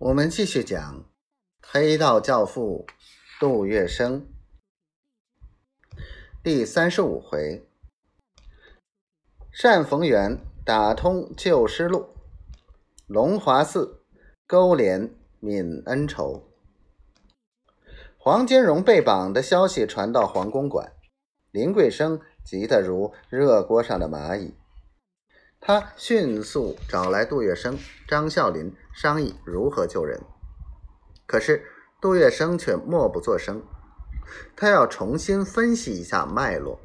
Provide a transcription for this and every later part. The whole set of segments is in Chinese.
我们继续讲黑道教父杜月笙第三十五回：单逢源打通旧师路，龙华寺勾连泯恩仇。黄金荣被绑的消息传到黄公馆，林桂生急得如热锅上的蚂蚁。他迅速找来杜月笙、张啸林商议如何救人，可是杜月笙却默不作声。他要重新分析一下脉络，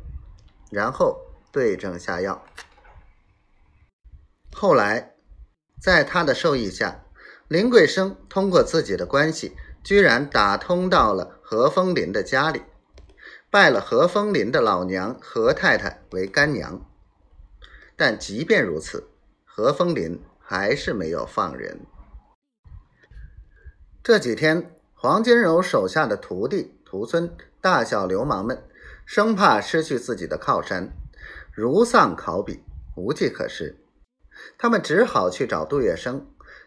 然后对症下药。后来，在他的授意下，林桂生通过自己的关系，居然打通到了何风林的家里，拜了何风林的老娘何太太为干娘。但即便如此，何风林还是没有放人。这几天，黄金荣手下的徒弟徒孙、大小流氓们，生怕失去自己的靠山，如丧考妣，无计可施。他们只好去找杜月笙，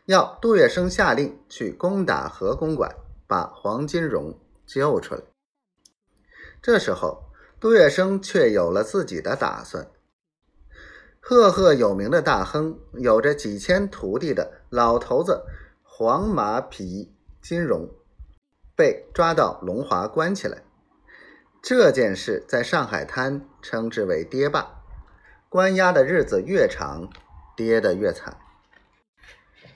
要杜月笙下令去攻打何公馆，把黄金荣救出来。这时候，杜月笙却有了自己的打算。赫赫有名的大亨，有着几千徒弟的老头子黄马皮金荣，被抓到龙华关起来。这件事在上海滩称之为“跌霸”，关押的日子越长，跌得越惨。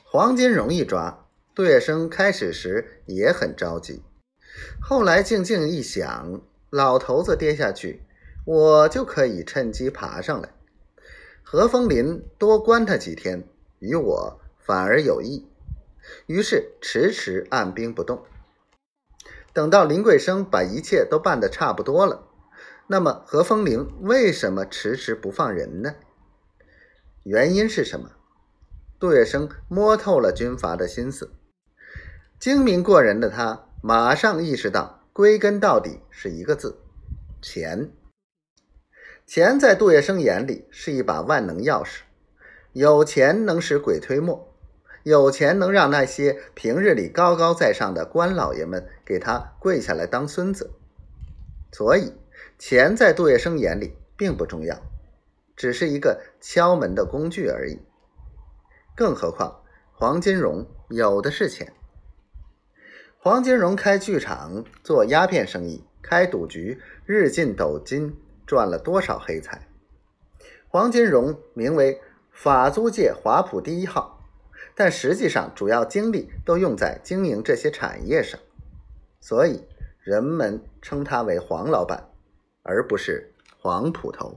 黄金荣一抓，杜月笙开始时也很着急，后来静静一想，老头子跌下去，我就可以趁机爬上来。何风林多关他几天，与我反而有益。于是迟迟按兵不动。等到林桂生把一切都办得差不多了，那么何风林为什么迟迟不放人呢？原因是什么？杜月笙摸透了军阀的心思，精明过人的他马上意识到，归根到底是一个字：钱。钱在杜月笙眼里是一把万能钥匙，有钱能使鬼推磨，有钱能让那些平日里高高在上的官老爷们给他跪下来当孙子。所以，钱在杜月笙眼里并不重要，只是一个敲门的工具而已。更何况，黄金荣有的是钱。黄金荣开剧场、做鸦片生意、开赌局，日进斗金。赚了多少黑财？黄金荣名为法租界华普第一号，但实际上主要精力都用在经营这些产业上，所以人们称他为黄老板，而不是黄捕头。